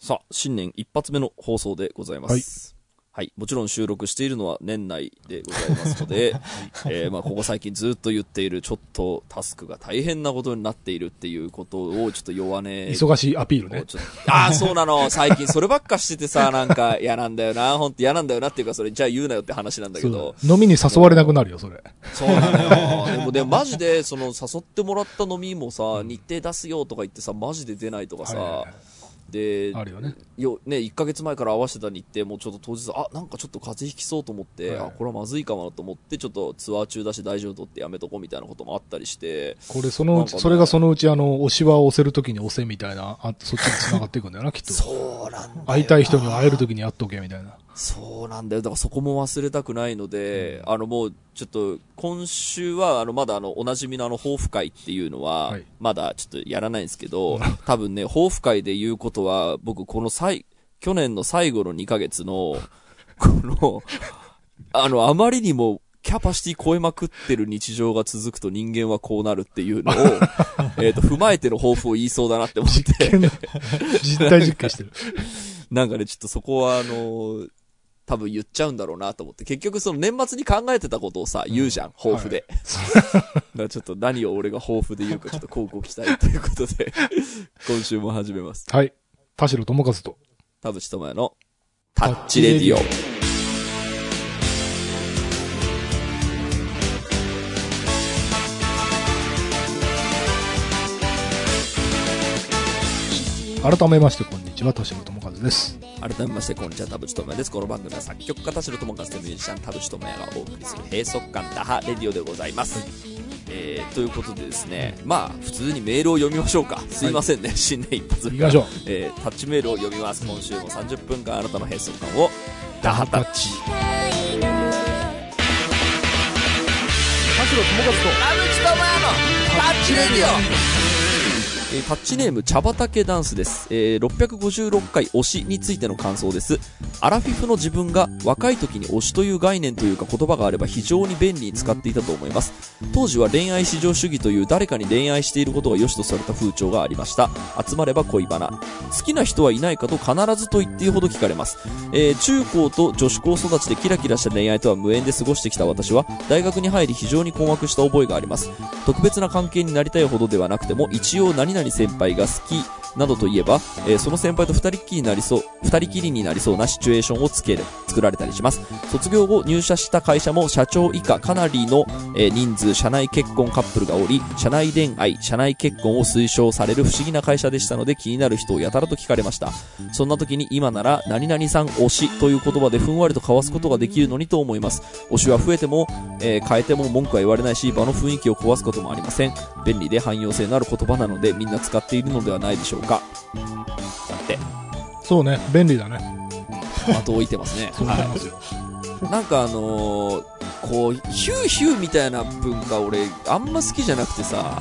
さあ、新年一発目の放送でございます。はい。もちろん収録しているのは年内でございますので、えーまあ、ここ最近ずっと言っている、ちょっとタスクが大変なことになっているっていうことを、ちょっと弱音。忙しいアピールね。ああ、そうなの。最近そればっかしててさ、なんか嫌なんだよな。ほんと嫌なんだよなっていうか、それじゃあ言うなよって話なんだけそうど。飲みに誘われなくなるよ、それ。そうなのよ。でも、でもマジで、その、誘ってもらった飲みもさ、日程出すよとか言ってさ、マジで出ないとかさ、はいはいはいで、あるよね。よ、ね、1ヶ月前から合わせてた日程もちょっと当日、あ、なんかちょっと風邪ひきそうと思って、はいあ、これはまずいかもなと思って、ちょっとツアー中だし大丈夫とってやめとこうみたいなこともあったりして、これ、そのうち、ねそれがそのうち、あの、押しは押せるときに押せみたいな、あそっちに繋がっていくんだよな、きっと。そうなんだよ。会いたい人には会えるときに会っとけ、みたいな。そうなんだよ。だからそこも忘れたくないので、あのもう、ちょっと、今週は、あの、まだあの、おなじみのあの、抱負会っていうのは、はいまだちょっとやらないんですけど、多分ね、抱負会で言うことは、僕、この最、去年の最後の2ヶ月の、この、あの、あまりにも、キャパシティ超えまくってる日常が続くと人間はこうなるっていうのを、えっと、踏まえての抱負を言いそうだなって思って、実体実験してる。なんかね、ちょっとそこはあのー多分言っちゃうんだろうなと思って。結局その年末に考えてたことをさ、言うじゃん、抱負で。ちょっと何を俺が抱負で言うか ちょっとこうご期待ということで、今週も始めます。はい。田代智和と。田淵智也のタッチレディオ。改めまして、こんにちは、田代智和です。改めまして、こんにちは、田淵智也です。この番組は作曲家田代智和とミュージシャン田淵智也がお送りする閉塞感打破レディオでございます。えー、ということでですね、まあ、普通にメールを読みましょうか。すいませんね、新年一発目行きましょう。えータッチメールを読みます。今週も30分間あなたの閉塞感を打破タッチ。田代智和と。タッチレディオえータッチネーム茶畑ダンスです、えー656回推しについての感想です。アラフィフの自分が若い時に推しという概念というか言葉があれば非常に便利に使っていたと思います。当時は恋愛至上主義という誰かに恋愛していることが良しとされた風潮がありました。集まれば恋バナ。好きな人はいないかと必ずと言っていいほど聞かれます、えー中高と女子高育ちでキラキラした恋愛とは無縁で過ごしてきた私は大学に入り非常に困惑した覚えがあります。特別な関係になりたいほどではなくても一応何々先輩が好きなどといえば、えーその先輩と二人っきりになりそう、二人きりになりそうなシチュエーションをつける、作られたりします。卒業後入社した会社も社長以下かなりの、えー人数、社内結婚カップルがおり、社内恋愛、社内結婚を推奨される不思議な会社でしたので気になる人をやたらと聞かれました。そんな時に今なら、何々さん推しという言葉でふんわりと交わすことができるのにと思います。推しは増えても、えー変えても文句は言われないし、場の雰囲気を壊すこともありません。便利で汎用性のある言葉なのでみんな使っているのではないでしょうか。だって、そうね、便利だね。的を置いてますね。そう思いますよ。なんかあのーこう、ヒューヒューみたいな文化俺、あんま好きじゃなくてさ、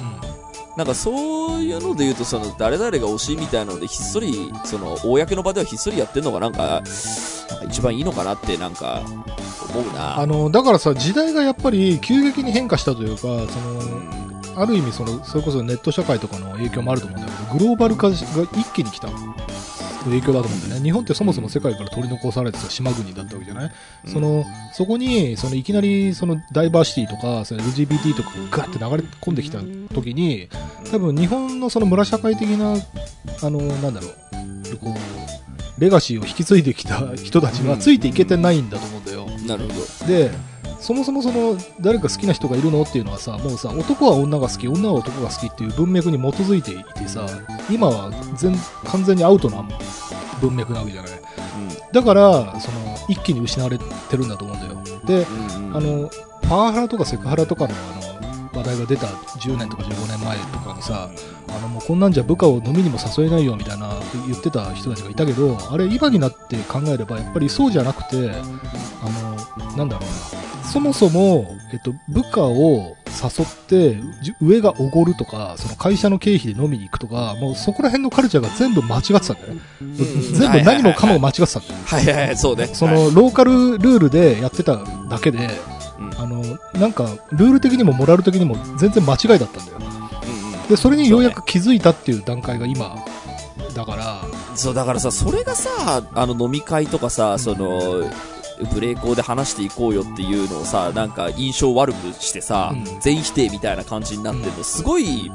なんかそういうので言うと、その、誰々が推しみたいなので、ひっそり、その、公の場ではひっそりやってんのがなんか、なんか一番いいのかなって、なんか、思うな。あの、だからさ、時代がやっぱり急激に変化したというか、その、ある意味その、それこそネット社会とかの影響もあると思うんだけど、グローバル化が一気に来た影響だと思うんだよね。日本ってそもそも世界から取り残されてた島国だったわけじゃない、うんその、そこに、そのいきなりそのダイバーシティとか、その LGBT とかがガッて流れ込んできた時に、多分日本のその村社会的な、あの、なんだろう、こう、レガシーを引き継いできた人たちはついていけてないんだと思うんだよ。なるほど。でそもそもその誰か好きな人がいるのっていうのはさもうさ男は女が好き女は男が好きっていう文脈に基づいていてさ今は全完全にアウトな文脈なわけじゃないだからその一気に失われてるんだと思うんだよでうん。うん。あのパワハラとかセクハラとかのあの話題が出た10年とか15年前とかにさあのもうこんなんじゃ部下を飲みにも誘えないよみたいな言ってた人たちがいたけどあれ今になって考えればやっぱりそうじゃなくてあのなんだろうなそもそも、えっと、部下を誘ってじ上がおごるとかその会社の経費で飲みに行くとかもうそこら辺のカルチャーが全部間違ってたんだよね。全部何もかも間違ってたんだよはいはいはい、そうね。その、はい。ローカルルールでやってただけで、うん。あの、なんか、ルール的にもモラル的にも全然間違いだったんだよ。うんうん。で、それにようやく気づいたっていう段階が今、だから、そう、だからさ、それがさ、あの飲み会とかさ、その、ブレーで話していこうよっていうのをさ、なんか印象悪くしてさ、うん。全否定みたいな感じになってるの、すごい、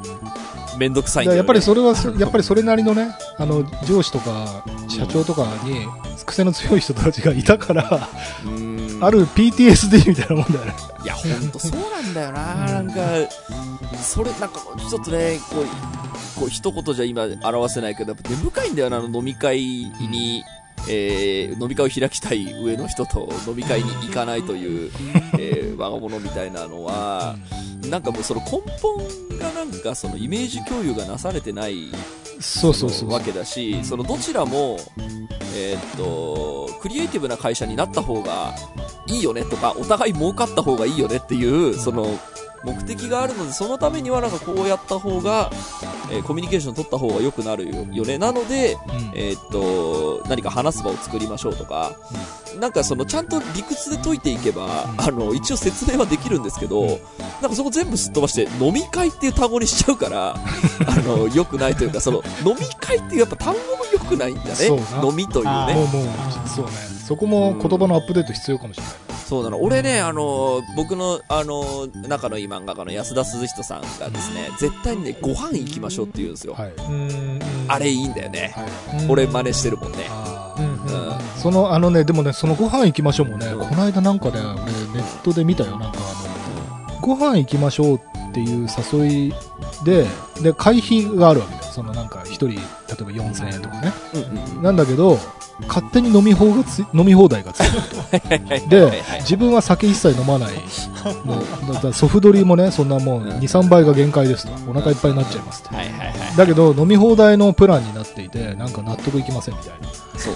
めんどくさいんだよ、ね。やっぱりそれはそ、やっぱりそれなりのね、あの、上司とか、社長とかに、癖の強い人たちがいたから、うーん。ある PTSD みたいなもんだよね。いや、ほんとそうなんだよな、なんか、それ、なんか、ちょっとね、こう、こう一言じゃ今表せないけど、やっぱ根深いんだよな、あの飲み会に、えー飲み会を開きたい上の人と飲み会に行かないという、えー我が物みたいなのは、なんかもうその根本がなんかそのイメージ共有がなされてないそうそうそう。わけだし、そのどちらも、えーっと、クリエイティブな会社になった方がいいよねとか、お互い儲かった方がいいよねっていう、その、目的があるので、そのためにはなんかこうやった方が、えーコミュニケーション取った方が良くなるよよね。なので、うんえーっと、何か話す場を作りましょうとか、なんかそのちゃんと理屈で解いていけば、うんあの、一応説明はできるんですけど、うんなんかそこ全部すっ飛ばして、飲み会っていう単語にしちゃうから、あの、良くないというか、その、飲み会っていうやっぱ単語も良くないんだね。飲みというね。あーもうもう、そうね。そこも言葉のアップデート必要かもしれない。そうなの。俺ね、あの、僕の、あの、仲のいい漫画家の安田涼人さんがですね、絶対にね、ご飯行きましょうって言うんですよ。はい。あれいいんだよね。はい。うん俺真似してるもんね。その、あのね、でもね、そのご飯行きましょうもね、うんこの間なんかね、俺ネットで見たよ。なんかあの、ご飯行きましょうっていう誘いで、で、会費があるわけだよ。そのなんか一人、例えば4000円とかね。うんうんうん。なんだけど、勝手に飲み放がつ飲み放題がついてると。はいで自分は酒一切飲まない。もうだからソフトリーもね、そんなもううん2、3倍が限界ですと。お腹いっぱいになっちゃいますって。はいはいはい。だけど、飲み放題のプランになっていて、なんか納得いきませんみたいな。そう。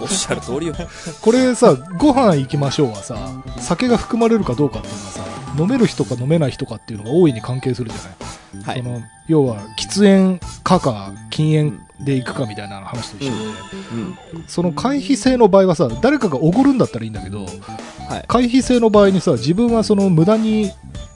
おっしゃる通りよ。これさ、ご飯行きましょうはさ、酒が含まれるかどうかっていうのはさ、飲める人か飲めない人かっていうのが大いに関係するじゃない。はいそ。の要は、喫煙かか禁煙で行くかみたいな話と一緒で、うん。その回避制の場合はさ、誰かがおごるんだったらいいんだけど、はい。回避制の場合にさ、自分はその無駄に、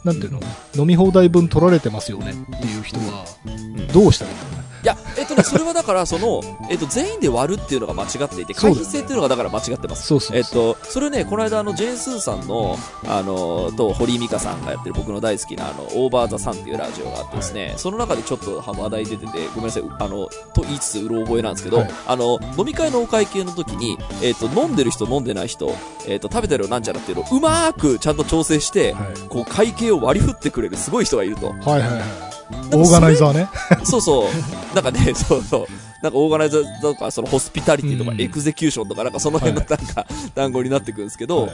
なんていうの、飲み放題分取られてますよねっていう人は、んどうしたらいいんだろうね。いや、えっとね、それはだから、その、えっと、全員で割るっていうのが間違っていて、回避制っていうのがだから間違ってます。そうそうえっと、それね、この間、あの、ジェーン・スーさんの、あの、と、堀井美香さんがやってる僕の大好きな、あの、オーバー・ザ・サンっていうラジオがあってですね、その中でちょっと話題出てて、ごめんなさい、あの、と言いつつ、うろ覚えなんですけど、はいあの、飲み会のお会計の時に、えっと、飲んでる人、飲んでない人、えっと、食べてるなんちゃらっていうのをうまーくちゃんと調整して、はいこう、会計を割り振ってくれるすごい人がいると。はいはいはい。オーガナイザーね。そうそう。なんかね、そうそう。なんかオーガナイザーとか、そのホスピタリティとか、うんエクゼキューションとか、なんかその辺のなんか、単語になってくるんですけど、はい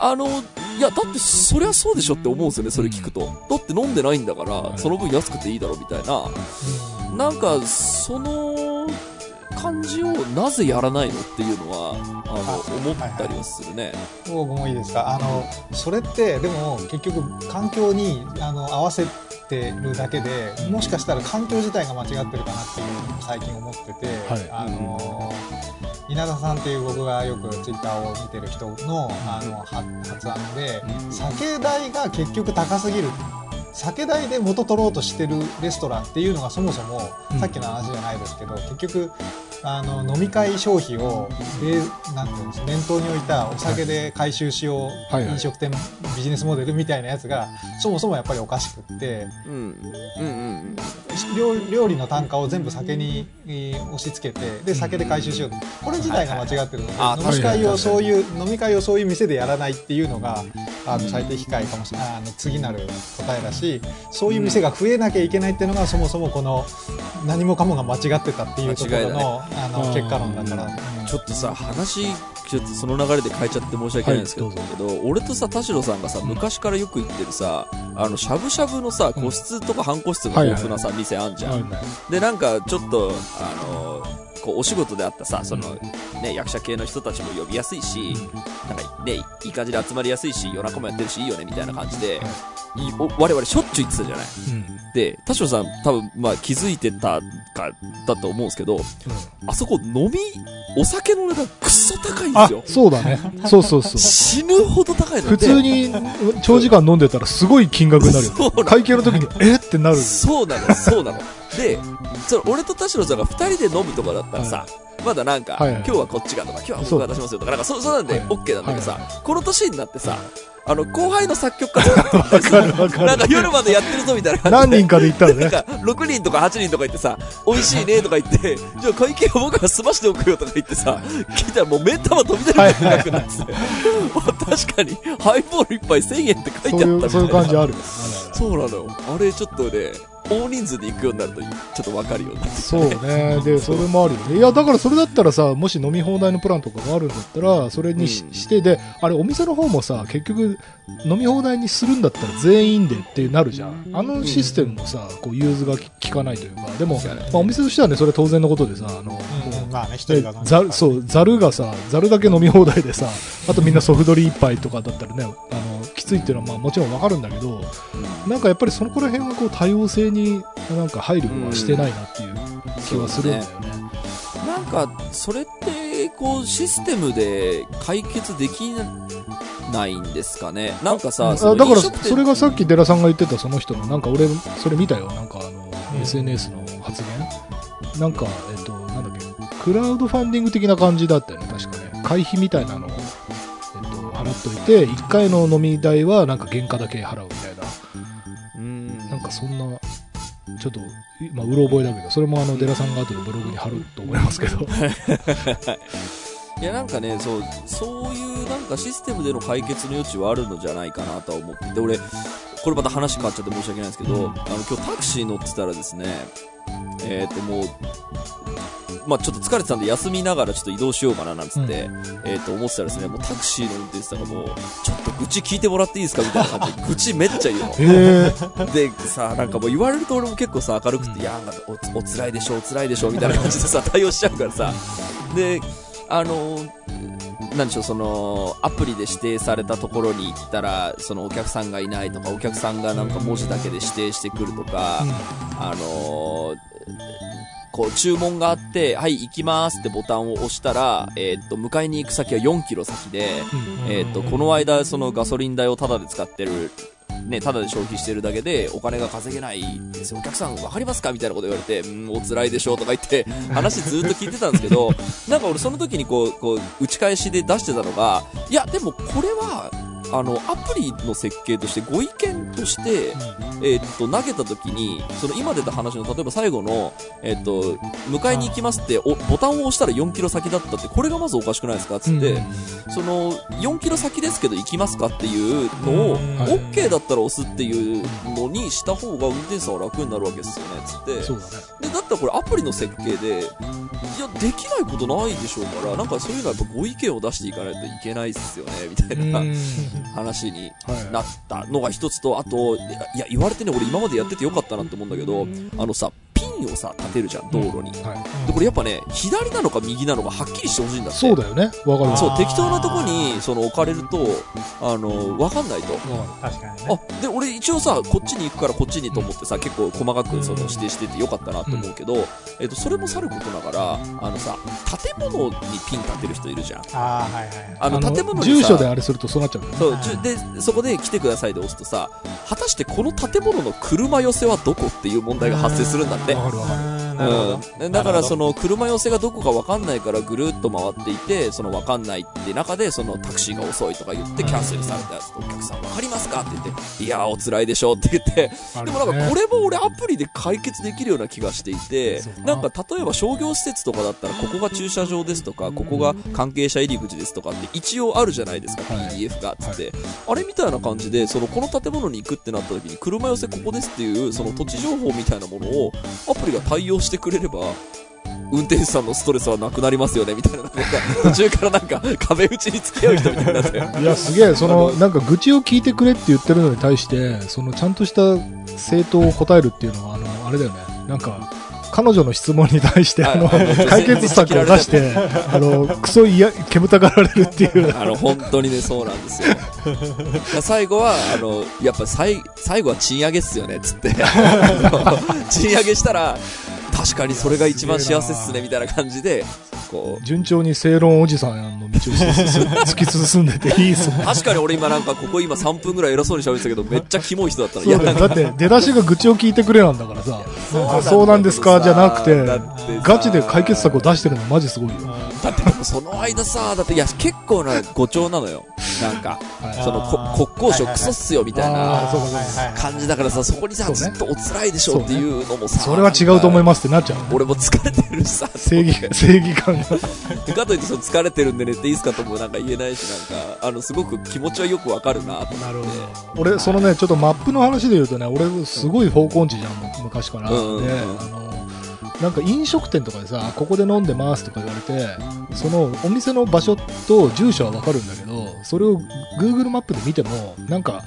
あの、いや、だってそりゃそうでしょって思うんですよね、それ聞くと。だって飲んでないんだから、いその分安くていいだろみたいな。なんか、その、感じをなぜやらないのっていうのは、あの、思ったりはするね。僕もいいですか？あのそれってでも結局環境にあの合わせてるだけでもしかしたら環境自体が間違ってるかなっていうのを最近思ってて、はい。あの稲田さんっていう僕がよくツイッターを見てる人のあのは発案で酒代が結局高すぎる。酒代で元取ろうとしてるレストランっていうのがそもそも、うん。さっきの話じゃないですけど結局あの飲み会消費をでなんていうんです念頭に置いたお酒で回収しよう、はいはい。飲食店ビジネスモデルみたいなやつがそもそもやっぱりおかしくってうん。うんうん料料理の単価を全部酒に、えー押し付けてで酒で回収しようこれ自体が間違ってるので、はいはい。飲み会はいをそういう飲み会をそういう店でやらないっていうのがあの最適解かもしれない。あの次なる答えだしそういう店が増えなきゃいけないっていうのがそもそもこの何もかもが間違ってたっていうところの,、あのうん結果論だから、うん。ちょっとさ、話、ちょっとその流れで変えちゃって申し訳ないんですけど、はいど俺とさ、田代さんがさ、昔からよく行ってるさ、あの、しゃぶしゃぶのさ、個室とか半個室が豊富なさ、店あんじゃん。はいはい。で、なんか、ちょっと、あの、こう、お仕事であったさ、その、ね、役者系の人たちも呼びやすいし、なんか、ね、いい感じで集まりやすいし、夜中もやってるし、いいよね、みたいな感じで、い。お我々しょっちゅう行ってたじゃない？うん。で、田代さん多分、まあ気づいてたか、だと思うんですけど、あそこ飲み、お酒の値段くっそ高いんであすよ、。そうだね。そうそうそう。死ぬほど高いの普通に長時間飲んでたらすごい金額になるよ。そうなの会計の時に、え？ってなる。そうなの、そうなの。で、その俺と田代さんが二人で飲むとかだったらさ、まだなんか、はいはい今日はこっちがとか、今日は僕が出しますよとか、なんかそ、そうなんではい OK なんだけどさ、はいこの年になってさ、あの、後輩の作曲家とか わかるわかるなんか夜までやってるぞみたいな感じで。何人かで行ったらね。なんか、6人とか8人とか言ってさ、美味しいねとか言って、じゃあ会計を僕が済ましておくよとか言ってさ、聞いたらもう目ん玉飛び出るぐらい高くなってて、確かに、ハイボール一杯1000円って書いてあったみたいな。そういう、そういう感じあるよ。そうなのよ。あれちょっとね、大人数で行くようになると、ちょっとわかるようになってきたそうね。で、それもあるよね。いや、だからそれだったらさ、もし飲み放題のプランとかがあるんだったら、それにし,、うん。して、で、あれ、お店の方もさ、結局、飲み放題にするんだったら全員でってなるじゃん。あのシステムもさ、こう、融通が効かないというか、でも、まあ、お店としてはね、それ当然のことでさ、あの、もううん。まあね、一人でがざるそうざるがさざるだけ飲み放題でさあとみんなソフトリー一杯とかだったらねあのきついっていうのはまあもちろんわかるんだけどなんかやっぱりそのこら辺はこう多様性になんか配慮はしてないなっていう気はするんだよね。なんか、それって、こう、システムで解決できないんですかね？なんかさ、あそのだからそれがさっき寺さんが言ってたその人のなんか俺それ見たよ。なんかあの、うん SNS の発言。なんかえっとなんだっけ。クラウドファンディング的な感じだったよね確かね。会費みたいなのを、えっと、払っといて1回の飲み代はなんか原価だけ払うみたいな。うん。なんかそんなちょっと、まあ、うろ覚えだけどそれもあの寺さんが後でブログに貼ると思いますけど。いやなんかね、そう、そういうなんかシステムでの解決の余地はあるのじゃないかなとは思ってて、俺、これまた話変わっちゃって申し訳ないんですけど、うん。あの、今日タクシー乗ってたらですね、えっ、ともう、まあちょっと疲れてたんで休みながらちょっと移動しようかななんつって、えっ、と思ってたらですね、もうタクシーの運転手さんがもう、ちょっと愚痴聞いてもらっていいですかみたいな感じで、愚痴めっちゃ言うの。でさ、なんかもう言われると俺も結構さ、明るくて、いや、なんかお、お辛いでしょ、お辛いでしょ、みたいな感じでさ、対応しちゃうからさ。で、あのなんでしょう、その、アプリで指定されたところに行ったら、そのお客さんがいないとか、お客さんがなんか文字だけで指定してくるとか、あのこう注文があって、はい、行きますってボタンを押したら、えーっと、迎えに行く先は4キロ先で、えーっと、この間、そのガソリン代をタダで使ってる、ね、タダで消費してるだけで、お金が稼げないですよ。お客さんわかりますかみたいなこと言われて、うん、お辛いでしょうとか言って、話ずっと聞いてたんですけど、なんか俺その時にこう、こう、打ち返しで出してたのが、いや、でもこれは、あの、アプリの設計としてご意見として、えーっと、投げた時に、その今出た話の、例えば最後の、えーっと、迎えに行きますって、お、ボタンを押したら4キロ先だったって、これがまずおかしくないですか？つって、その、4キロ先ですけど行きますかっていうのを、OK だったら押すっていうのにした方が運転手さんは楽になるわけですよね、つって。で、だったらこれアプリの設計で、いや、できないことないでしょうから、なんかそういうのはやっぱご意見を出していかないといけないっすよね、みたいな話にはい。なったのが一つと、あと、いや、いや言われてね、俺今までやっててよかったなって思うんだけど、あのさ、をさ、立てるじゃん、道路に。はいで、これやっぱね、左なのか右なのかはっきりしてほしいんだって。そうだよねわかるわそう適当なとこに、その、置かれると、あの、わかんないと。確かにね。あ、で、俺一応さ、こっちに行くからこっちにと思ってさ、結構細かくその指定しててよかったなと思うけど、えっと、それもさることながら、あのさ、建物にピン立てる人いるじゃん。ああ、はいはい。あの、建物にさ、住所であれするとそうなっちゃうよねそう、じゅで、そこで来てくださいで押すとさ、果たしてこの建物の車寄せはどこっていう問題が発生するんだって。わかるわかる。うんなるほど。うん、だからその、の車寄せがどこかわかんないからぐるっと回っていて、そのわかんないって中でそのタクシーが遅いとか言ってキャンセルされたやつとお客さんわかりますかって言って、いやーお辛いでしょって言って、でもなんかねこれも俺アプリで解決できるような気がしていてな。なんか例えば商業施設とかだったらここが駐車場ですとか、ここが関係者入り口ですとかって一応あるじゃないですか、はい。PDF がっつって。あれみたいな感じで、そのこの建物に行くってなった時に車寄せここですっていうその土地情報みたいなものをアプリが対応してくれれば、運転手さんのストレスはなくなりますよねみたいな、なんか途中からなんか 壁打ちに付き合う人みたいになって。いやすげえそのなんか愚痴を聞いてくれって言ってるのに対してそのちゃんとした正当を答えるっていうのはあのあれだよねなんか彼女の質問に対してあの解決策を出してあのクソいや煙たがられるっていうあの、本当にね、そうなんですよ。最後は、あの、やっぱ最、最後は賃上げっすよね、つって。賃上げしたら、確かにそれが一番幸せっすね、みたいな感じで、こう。順調に正論おじさんの道を突き進んでていいっすね。確かに俺今なんかここ今3分ぐらい偉そうに喋ってたけど、めっちゃキモい人だったの。いや、そうだだって出だしが愚痴を聞いてくれなんだからさ、あそうなんですかじゃなくてガチで解決策を出してるのマジすごいよ。だってでもその間さ、だっていや、結構な誤調なのよ。なんか、はいそのこ国交省クソっすよみたいあな感じだからさ、そこにさ、ずっとお辛いでしょっていうのもさ、それは違うと思いまますってなっちゃう。俺も疲れてるしさ、正義、正義感が。でかといってその疲れてるんで寝ていいですかともなんか言えないし、なんか、あの、すごく気持ちはよくわかるなと思って。なるほど。俺、そのね、ちょっとマップの話で言うとね、俺、すごい方向音痴じゃん、昔から。で、あの、なんか飲食店とかでさ、ここで飲んでますとか言われて、そのお店の場所と住所はわかるんだけど、それを Google マップで見ても、なんか、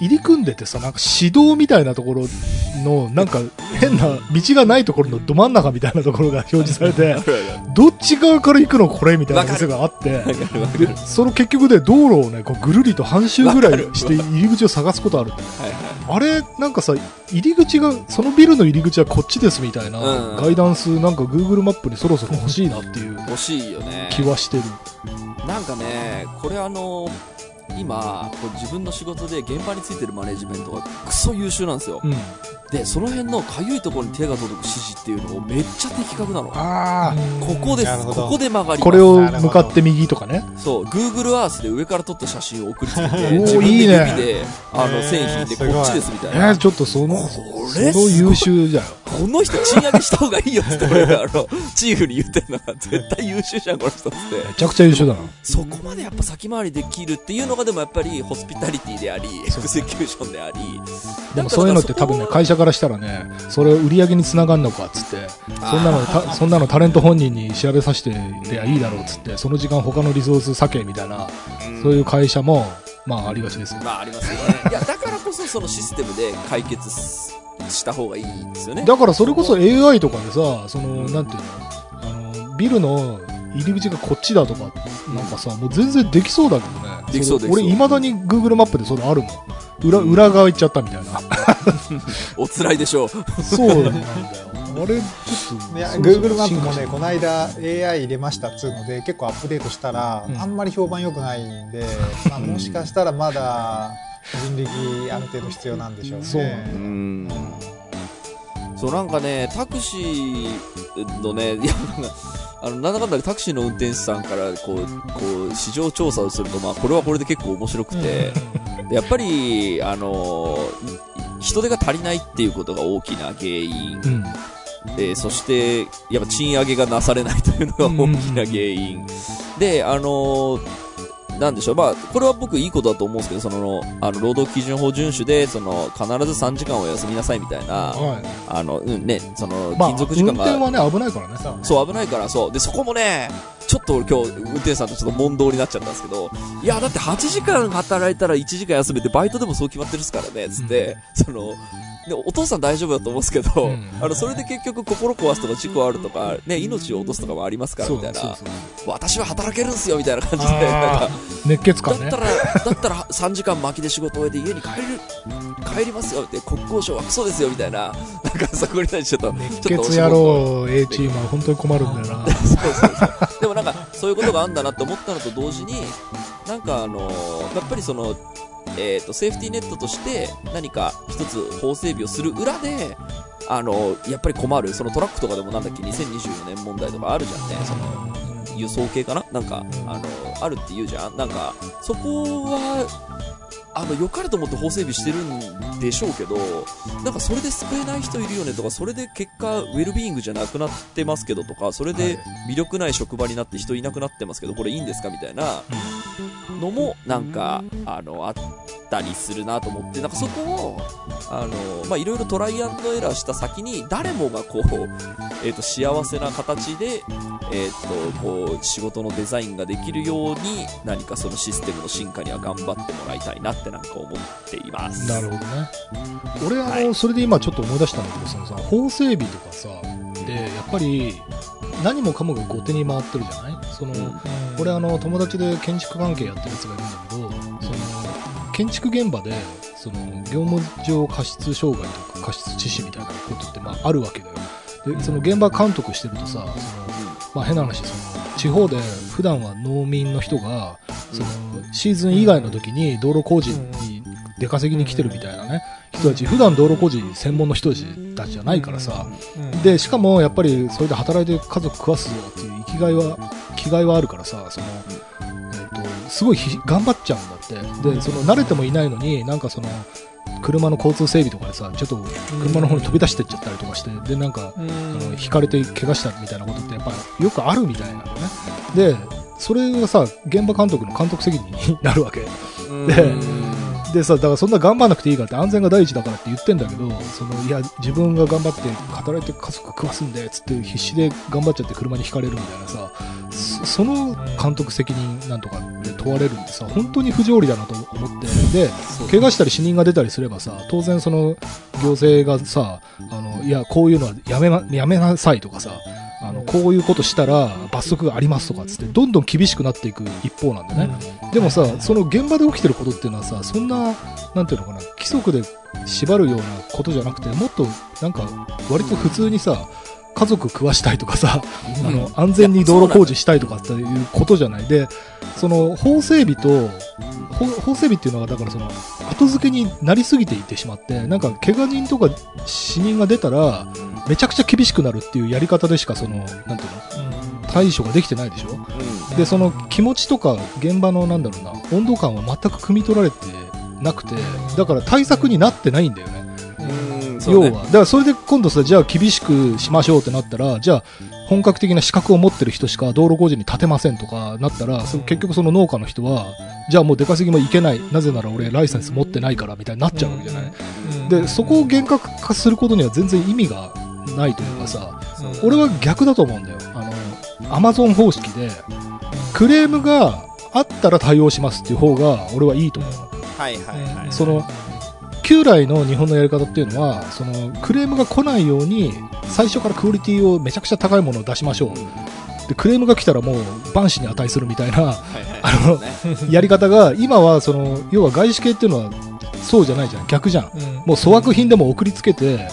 入り組んでてさ、なんか市道みたいなところの、なんか変な道がないところのど真ん中みたいなところが表示されて、どっち側から行くのこれみたいな店があって、で、その結局で道路をね、こうぐるりと半周ぐらいして入り口を探すことあるんだよ。あれ、なんかさ、入り口が、そのビルの入り口はこっちですみたいな、うんガイダンスなんか Google マップにそろそろ欲しいなっていう欲しいよね。気はしてる。なんかね、これあの、今、こう自分の仕事で現場についてるマネジメントがクソ優秀なんですよ。うん。で、その辺のかゆいところに手が届く指示っていうのをめっちゃ的確なの。あここです。ここで曲があ、ります。これを向かって右とかね。そう、Google Earth で上から撮った写真を送りつけて、自分でいいね指で、あの、線引いて、こっちですみたえいな。ー、ちょっとその、こそれの優秀じゃん。この人賃上げした方がいいよって俺が、あの、チーフに言ってるのが、絶対優秀じゃん、この人って。めちゃくちゃ優秀だな。そこまでやっぱ先回りできるっていうのがでもやっぱりホスピタリティであり、エクセキューションであり。でもそういうのって多分ね、会社からしたらね、それを売り上げにつながんのかっつって、そんなのた、そんなのタレント本人に調べさせてりゃいいだろうっつって、その時間他のリソース避けみたいな、そういう会社も、まあありがちですよ。まあありますよね。いや、だからこそそのシステムで解決すした方がいいんですよね。だからそれこそ AI とかでさ、その、なんていうの、あの、ビルの入り口がこっちだとか、なんかさ、もう全然できそうだけどね。できそうれで俺、未だに Google マップでそれあるもん。裏、裏側行っちゃったみたいな。お辛いでしょう。そうなんだよ。あれ、ちょっと。いや、Google マップもね、この間 AI 入れましたっつうので、結構アップデートしたら、うんあんまり評判良くないんで、まあ、もしかしたらまだ人力ある程度必要なんでしょうね。そうなんだうん。そう、なんかね、タクシーのね、いや、なんか、あの、なんだかんだでタクシーの運転手さんから、こう、こう、市場調査をすると、まあ、これはこれで結構面白くて、でやっぱり、あの人手が足りないっていうことが大きな原因。うん。えーそして、やっぱ賃上げがなされないというのが大きな原因。で、あのーなんでしょう、まあ、これは僕いいことだと思うんですけど、その、あの、労働基準法遵守で、その、必ず3時間お休みなさいみたいな、はい。あの、うんね、その、まあ、勤続時間が、運転はね、危ないからね。そう危ないから、そう。で、そこもね、ちょっと俺今日、運転手さんとちょっと問答になっちゃったんですけど、いや、だって8時間働いたら1時間休めて、バイトでもそう決まってるっすからね、つって、その、でお父さん大丈夫だと思うんですけど、うんあの、それで結局心壊すとか事故あるとか、ね、命を落とすとかもありますから、みたいな。私は働けるんすよ、みたいな感じで、なんか、熱血感ねだった。ら、だったら3時間巻きで仕事を終えて家に帰る、帰りますよって、国交省はクソですよ、みたいな、なんかそこに対してちょっと、熱血野郎 A チームは本当に困るんだよな。そうそうそう。でもなんか、そういうことがあるんだなって思ったのと同時に、なんかあのーやっぱりその、えっ、と、セーフティーネットとして何か一つ法整備をする裏で、あのやっぱり困る、そのトラックとかでもなんだっけ、2024年問題とかあるじゃんね、その、輸送系かな？なんか、あのあるって言うじゃん。なんか、そこは、あの、良かれと思って法整備してるんでしょうけど、なんかそれで救えない人いるよねとか、それで結果、ウェルビーイングじゃなくなってますけどとか、それで魅力ない職場になって人いなくなってますけど、これいいんですかみたいなのも、なんか、あの、あったりするなと思って、なんかそこを、あの、まあ、いろいろトライアンドエラーした先に、誰もがこう、えっ、と、幸せな形で、えっ、と、こう、仕事のデザインができるように、何かそのシステムの進化には頑張ってもらいたいなってなんか思っています。なるほどね。俺、あの、はいそれで今ちょっと思い出したんだけど、そのさ、法整備とかさ、で、やっぱり、何もかもが後手に回ってるじゃない？その、うん俺あの、友達で建築関係やってるやつがいるんだけど、建築現場で、その、業務上過失障害とか過失致死みたいなことって、まあ、あるわけだよ。で、その現場監督してるとさ、その、まあ変な話、その、地方で普段は農民の人が、その、シーズン以外の時に道路工事に出稼ぎに来てるみたいなね、人たち、普段道路工事専門の人たちじゃないからさ、うん。で、しかもやっぱりそれで働いて家族食わすぞっていう生きがいは、気概はあるからさ、その、えっ、と、すごいひ頑張っちゃうんだって。で、その慣れてもいないのに、なんかその、車の交通整備とかでさ、ちょっと車の方に飛び出してっちゃったりとかして、で、なんか、うんあの引かれて怪我したみたいなことってやっぱりよくあるみたいなのね。で、それがさ、現場監督の監督責任になるわけ。ででさ、だからそんな頑張らなくていいからって安全が第一だからって言ってんだけど、その、いや、自分が頑張って働いて家族食わすんで、つって必死で頑張っちゃって車にひかれるみたいなさ、そその監督責任なんとかって問われるんでさ、本当に不条理だなと思って、で、怪我したり死人が出たりすればさ、当然その行政がさ、あの、いや、こういうのはやめま、やめなさいとかさ、あの、こういうことしたら罰則がありますとかつって、どんどん厳しくなっていく一方なんだよね。でもさ、その現場で起きてることっていうのはさ、そんな、なんていうのかな、規則で縛るようなことじゃなくて、もっと、なんか、割と普通にさ、家族食わしたいとかさ、あの、安全に道路工事したいとかっていうことじゃない。で、その、法整備と、法法整備っていうのは、だからその、後付けになりすぎていってしまって、なんか、怪我人とか死人が出たら、めちゃくちゃ厳しくなるっていうやり方でしか、その、なんていうの対処ができてないでしょで、その気持ちとか現場のなんだろうな、温度感は全く汲み取られてなくて、だから対策になってないんだよね。要は。だからそれで今度さ、じゃあ厳しくしましょうってなったら、じゃあ本格的な資格を持ってる人しか道路工事に立てませんとかなったら、そ結局その農家の人は、じゃあもう出稼ぎもいけない。なぜなら俺ライセンス持ってないからみたいになっちゃうわけじゃない。で、そこを厳格化することには全然意味がないというかさ、俺は逆だと思うんだよ。あの、アマゾン方式で、クレームがあったら対応しますっていう方が俺はいいと思うの。はいはいはい。その、旧来の日本のやり方っていうのは、その、クレームが来ないように、最初からクオリティをめちゃくちゃ高いものを出しましょう。で、クレームが来たらもう、万死に値するみたいな、あの、やり方が、今は、その、要は外資系っていうのは、そうじゃないじゃん。逆じゃん。もう粗悪品でも送りつけて、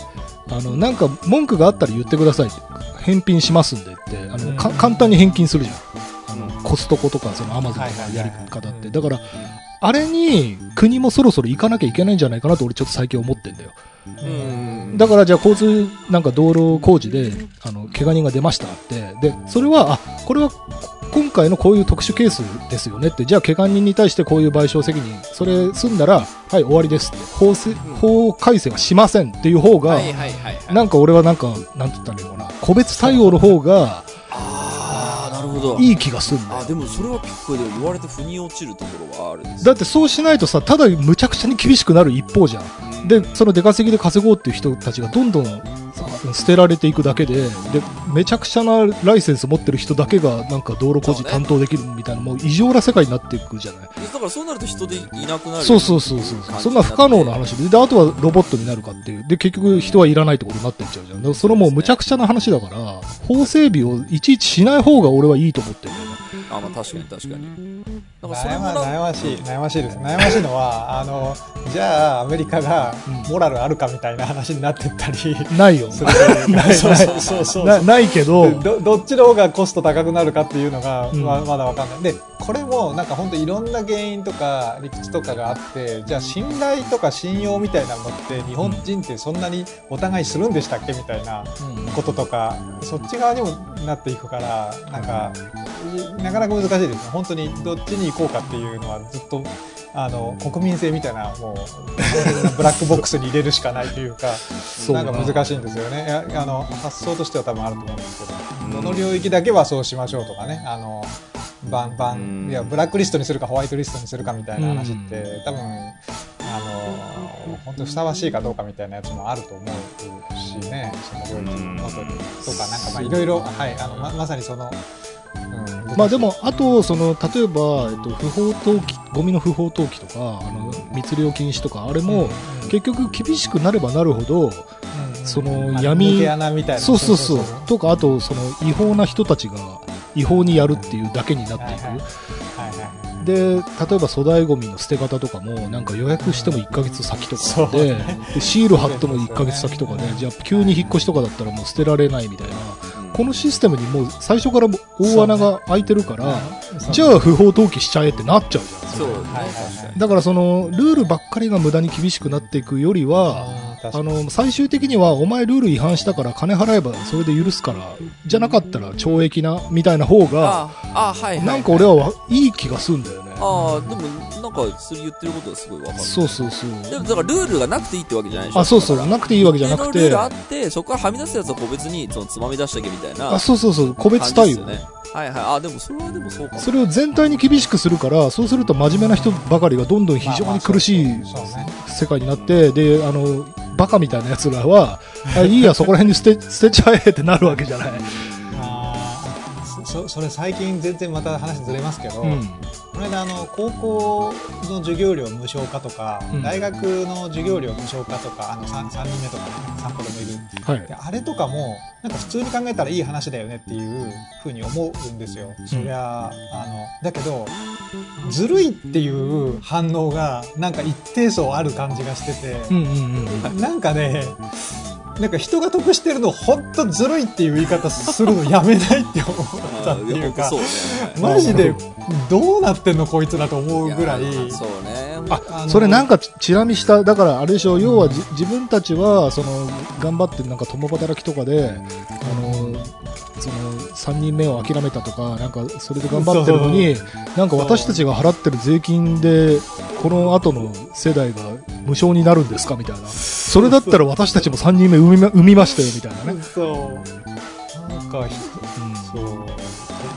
あの、なんか文句があったら言ってください。返品しますんでって、あの、か簡単に返金するじゃん。あの、コストコとか、そのアマゾンとかのやり方って。だから、あれに国もそろそろ行かなきゃいけないんじゃないかなと俺ちょっと最近思ってんだよ。うんだからじゃあ交通、なんか道路工事で、あの、怪我人が出ましたって。で、それは、あ、これは今回のこういう特殊ケースですよねって。じゃあ怪我人に対してこういう賠償責任、それ済んだら、はい、終わりですって。法せ法改正はしませんっていう方が。なんか俺はなんか、なんて言ったらいいのかな。個別対応の方がほど。いい気がするんだよあ、でもそれは結構言われて腑に落ちるところはあるんですだってそうしないとさ、ただむちゃくちゃに厳しくなる一方じゃん。うんで、その出稼ぎで稼ごうっていう人たちがどんどん捨てられていくだけで、で、めちゃくちゃなライセンス持ってる人だけがなんか道路工事担当できるみたいな、もう異常な世界になっていくじゃない。だからそうなると人でいなくなる。そうそうそうそう。そんな不可能な話で。で、あとはロボットになるかっていう。で、結局人はいらないってことになっていっちゃうじゃん。それもうむちゃくちゃな話だから、法整備をいちいちしない方が俺はいいと思ってる。あ、まあ確かに確かに。なんかそれ悩まもな悩ましい悩ましいです。悩ましいのはあのじゃあアメリカがモラルあるかみたいな話になってったりないよ。ない。けど、どどっちの方がコスト高くなるかっていうのが、うん。ままだわかんない。でこれもなんか本当いろんな原因とか理屈とかがあってじゃあ信頼とか信用みたいなのって日本人ってそんなにお互いするんでしたっけみたいなこととかそっち側にもなっていくからなんかいなかなか難しいです。ね本当にどっちに行こうかっていうのはずっとあの国民性みたいなもう ブラックボックスに入れるしかないというかなんか難しいんですよね。あの発想としては多分あると思うんですけど、どの領域だけはそうしましょうとかね。あのバンバうん。ンいやブラックリストにするかホワイトリストにするかみたいな話って、う多分あの本当にふさわしいかどうかみたいなやつもあると思うしね。その領域ごとにとかなんかまあいろいろはいあのままさにその、うん、まあでも、あと、その、例えば、えっと、不法投棄、ゴミの不法投棄とか、あの、密漁禁止とか、あれも、結局厳しくなればなるほど、その闇そうそうそう、とか、あと、その、違法な人たちが、違法にやるっていうだけになっていく。で、例えば粗大ゴミの捨て方とかも、なんか予約しても1ヶ月先とかで、でシール貼っても1ヶ月先とかで、じゃあ急に引っ越しとかだったらもう捨てられないみたいな。このシステムにもう最初から大穴が開いてるから、じゃあ不法投棄しちゃえってなっちゃうじゃん。そう。だからその、ルールばっかりが無駄に厳しくなっていくよりは、あの、最終的には、お前ルール違反したから金払えばそれで許すから、じゃなかったら懲役な、みたいな方が。なんか俺はわいい気がするんだよね。ああ、でも、なんか、それ言ってることはすごいわかる。そうそうそう。でも、だからルールがなくていいってわけじゃないでしょ。あ、そうそう、なくていいわけじゃなくてルール、あって、そこからはみ出すやつは個別に、その、つまみ出してけみたいな。あ、そうそうそう、個別対応。ね。はいはい。あ、でもそれはでもそうかも。それを全体に厳しくするから、そうすると真面目な人ばかりがどんどん非常に苦しい世界になって、で、あの、バカみたいな奴らは、あいいや、そこら辺に捨て、捨てちゃえってなるわけじゃない。そそれ最近全然また話ずれますけど、うん。この間あの高校の授業料無償化とか、うん大学の授業料無償化とかあの 3, 3人目とかね3個でもいるはいで。あれとかもなんか普通に考えたらいい話だよねっていうふうに思うんですよ、そりゃあのだけどずるいっていう反応がなんか一定層ある感じがしてて、うんうんうん。なんかねなんか人が得してるの本当ずるいっていう言い方するのやめないって思ったっていうかそうね。マジでどうなってんのこいつらと思うぐらいやそうね。あそれなんかチラ見した、だからあれでしょ、要はじ自分たちは、その、頑張ってなんか共働きとかで、あの、その、3人目を諦めたとか、なんかそれで頑張ってるのに、なんか私たちが払ってる税金で、この後の世代が無償になるんですかみたいな。それだったら私たちも3人目産みま産みましたよ、みたいなね。そう。なんかひうん。そう。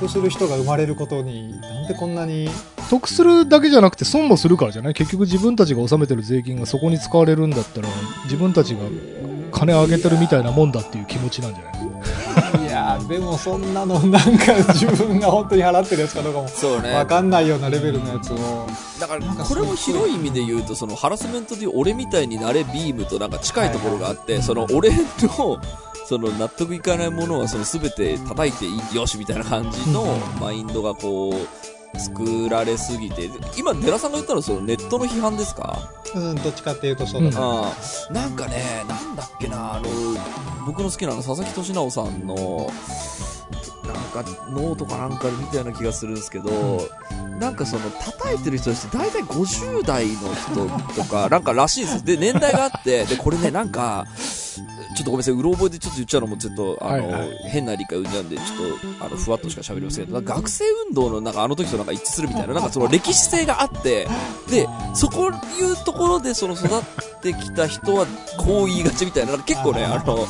得する人が生まれることになんでこんなに得するだけじゃなくて損もするからじゃない？結局自分たちが納めてる税金がそこに使われるんだったら自分たちが金あげてるみたいなもんだっていう気持ちなんじゃない？いやでもそんなのなんか自分が本当に払ってるやつかどうかもそうね。分かんないようなレベルのやつを。だからなんかこれも広い意味で言うとそのハラスメントでいう俺みたいになれビームとなんか近いところがあって、その俺のその納得いかないものはその全て叩いていいよしみたいな感じのマインドがこう作られすぎて。今寺さんが言ったのはそのネットの批判ですか？うんどっちかっていうとそうだな、ああなんかねなんだっけなあの僕の好きなあの佐々木俊直さんのなんかノートかなんかで見たような気がするんですけど、なんかその叩いてる人たちって大体50代の人とかなんからしいんですよ。で年代があってでこれねなんかちょっとごめんなさいうろ覚えでちょっと言っちゃうのもちょっとあの、はいはい。変な理解生んじゃうんでちょっとあのふわっとしか喋りませんけど学生運動のなんかあの時となんか一致するみたいななんかその歴史性があってでそこいうところでその育ってきた人はこう言いがちみたいななんか結構ねあの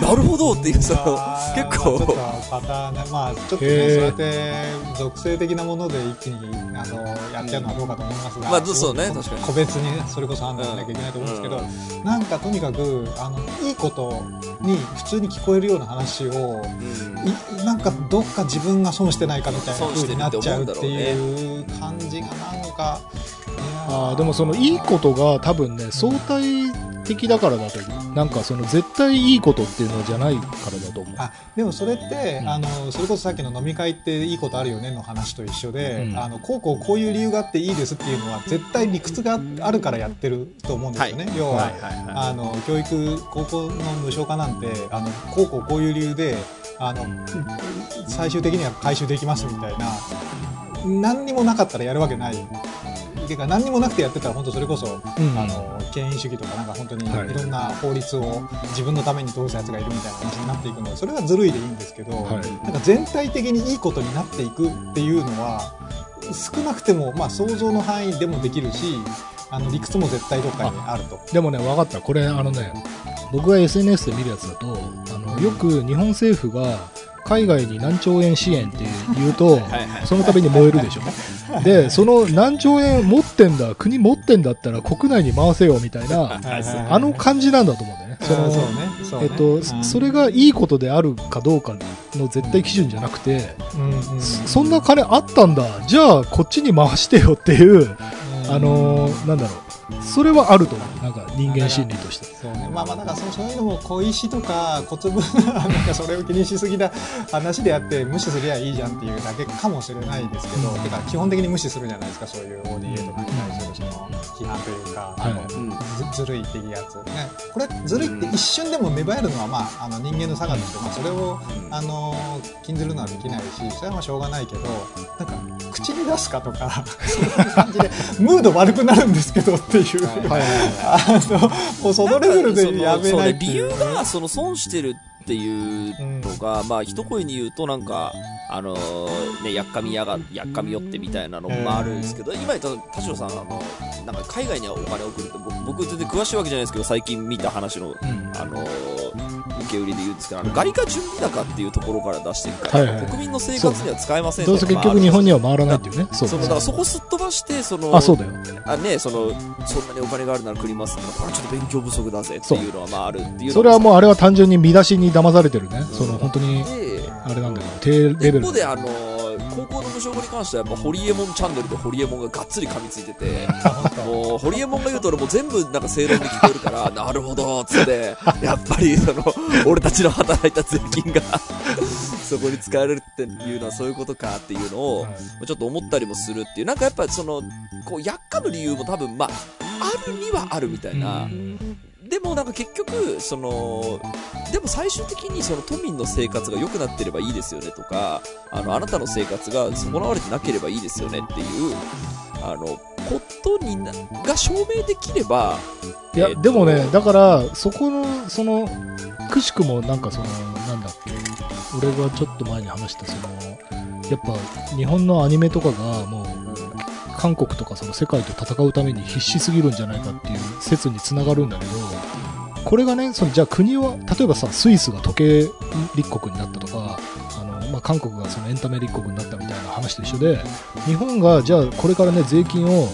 なるほどっていうその結構。まあちょっとパターンねまあちょっとねそうやって属性的なもので一気にあのやっちゃうのはどうかと思いますが、まあそうね確かに。個別にねそれこそ判断しなきゃいけないと思うんですけど、なんかとにかくあのいいことに普通に聞こえるような話をうん。いなんかどっか自分が損してないかみたいな風になっちゃうっていう感じがなんかあーでもそのいいことが多分ね相対的だからだと思う。なんかその絶対いいことっていうのじゃないからだと思う。あでもそれって、うん。あのそれこそさっきの飲み会っていいことあるよねの話と一緒で、うん。あのこうこうこういう理由があっていいですっていうのは絶対理屈があるからやってると思うんですよね、要は、あの教育高校の無償化なんてあのこうこうこういう理由であの最終的には回収できますみたいな何にもなかったらやるわけない。ていうか何にもなくてやってたら本当それこそ、うん。あの権威主義とかなんか本当にいはい。ろんな法律を自分のために通すやつがいるみたいな話になっていくのでそれはずるいでいいんですけど、はい。なんか全体的にいいことになっていくっていうのは少なくてもまあ想像の範囲でもできるしあの理屈も絶対どっかにあると。でもね分かった。これあのね僕が SNS で見るやつだとあのよく日本政府が海外に何兆円支援って言うとその度に燃えるでしょ。でその何兆円持ってんだ国持ってんだったら国内に回せよみたいなあの感じなんだと思うんだよね。そのそうね。えっと、うん。それがいいことであるかどうかの絶対基準じゃなくて、そそんな金あったんだ。じゃあこっちに回してよっていうあのーなんだろう。それはあると思う。なんか人間心理として。そうね、まあまあだからそうそういうのも小石とか小粒ななんかそれを気にしすぎな話であって無視すりゃいいじゃんっていうだけかもしれないですけど、てか基本的に無視するじゃないですかそういう ODA とかに対するその批判というか、あのはい。うん。ずずるい的やつ、ね、これずるいって一瞬でも芽生えるのは、まあ、あの人間の差がとして、まあ、それをあの禁ずるのはできないしそれはまあしょうがないけどなんか口に出すかとか そういう感じでムード悪くなるんですけどっていう、はい。はいあのもうそのレベルでやめないって理由いう、が、その損してるっていうのが、まあ一声に言うとなんか、あのーね、やっかみやが、やっかみよってみたいなのもあるんですけど、今言った田代さん、あの、なんか海外にお金を送るって、僕僕全然詳しいわけじゃないですけど、最近見た話の、うんあのー受け売りで言うんですけど、あの、ガリカ準備高っていうところから出していくから、はいはい。国民の生活には使えませんどうせ結局日本には回らないっていうね。そそううだからそこすっ飛ばして、その、あ、そうだよ。あね、その、そんなにお金があるなら食りますってのはこれはちょっと勉強不足だぜっていうのはまああるっていうそれはもうあれは単純に見出しに騙されてるね。その本当に、であれなんだけど、低レベル。一方。であの高校の無償語に関してはやっぱホリエモンチャンネルでホリエモンががっつり噛みついててもうホリエモンが言うと俺もう全部なんか正論で聞こえるから なるほどっつってやっぱりその俺たちの働いた税金がそこに使われるっていうのはそういうことかっていうのをはい。ちょっと思ったりもするっていうなんかやっぱそのこうやっかむ理由も多分まああるにはあるみたいな、でもなんか結局、その、でも最終的にその都民の生活が良くなってればいいですよねとか、あの、あなたの生活が損なわれてなければいいですよねっていう、あの、ことにな、が証明できれば、いやえー、とでもね、だから、そこの、その、くしくもなんかその、なんだっけ、俺がちょっと前に話した、その、やっぱ、日本のアニメとかが、もう、韓国とかその世界と戦うために必死すぎるんじゃないかっていう説につながるんだけど、これがね、そのじゃあ国は、例えばさ、スイスが時計立国になったとか、あのまあ、韓国がそのエンタメ立国になったみたいな話と一緒で、日本がじゃあこれからね、税金を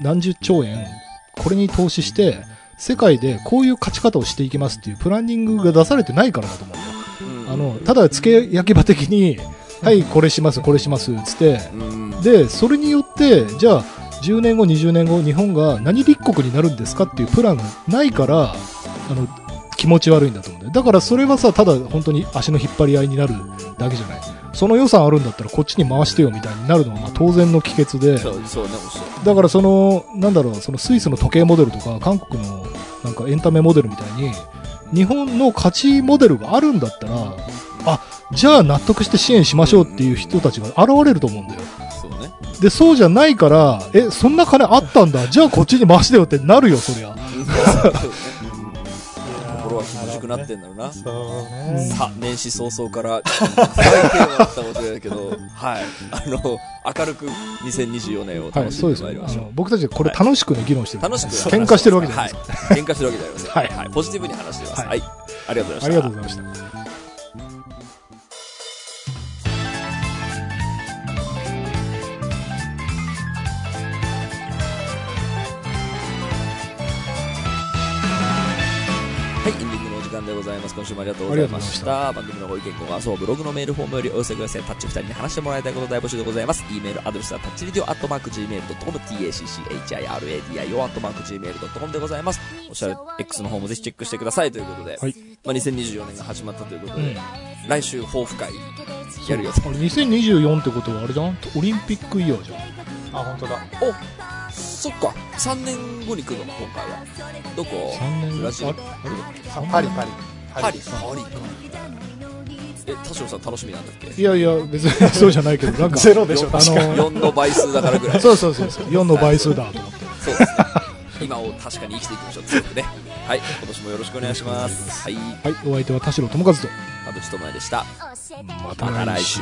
何十兆円、これに投資して、世界でこういう勝ち方をしていきますっていうプランニングが出されてないからだと思うんあの、ただ付け焼き場的に、はい、これします、これします、つって、うん。で、それによって、じゃあ、10年後、20年後、日本が何立国になるんですかっていうプランがないから、あの、気持ち悪いんだと思うんだよ。だからそれはさ、ただ本当に足の引っ張り合いになるだけじゃない。その予算あるんだったらこっちに回してよみたいになるのはまあ当然の帰結で、だからその、なんだろう、そのスイスの時計モデルとか、韓国のなんかエンタメモデルみたいに、日本の価値モデルがあるんだったら、あ、じゃあ納得して支援しましょうっていう人たちが現れると思うんだよ。そうね。で、そうじゃないから、え、そんな金あったんだ、じゃあこっちに回してよってなるよ、そりゃ。そうね心は気持ちくなってんだろうな。さあ、年始早々から、深いテーマだったかもしれないけど、はい。あの、明るく2024年をはい、楽しんでまいりましょう。あの僕たちこれ楽しくね、議論してる。楽しく喧嘩してるわけじゃないですか。はい。喧嘩してるわけじゃありません。はいはい。ポジティブに話してます。はいはい。ありがとうござあいました。りがとうございました。ございます。今週もありがとうございました。あ番組のご意見、ご感想、ブログのメールフォームよりお寄せください。タッチ2人に話してもらいたいこと大募集でございます。e メールアドレスはタッチリディオアットマーク Gmail.com、tacchiradio アットマーク Gmail.com でございます。おしゃれ X の方もぜひチェックしてくださいということで、はいまあ、2024年が始まったということで、うん来週抱負会やるよあれ2024ってことはあれじゃん？オリンピックイヤーじゃん。あ、本当だ。おそっか、3年後に来るの、今回は。どこ？3年ブラジルパリ、パリ。パリ。パリか。え、田代さん楽しみなんだっけ？いやいや、別に そうじゃないけど、なんか、ゼロでしょ、あ。の、4の倍数だからぐらい。そうそうそうそう、4の倍数だと思って。そうですね。今を確かに生きていきましょう。強くね。はい。今年もよろしくお願いします。はい。はい、お相手は田代智和と、田淵智也でした。ままた来週。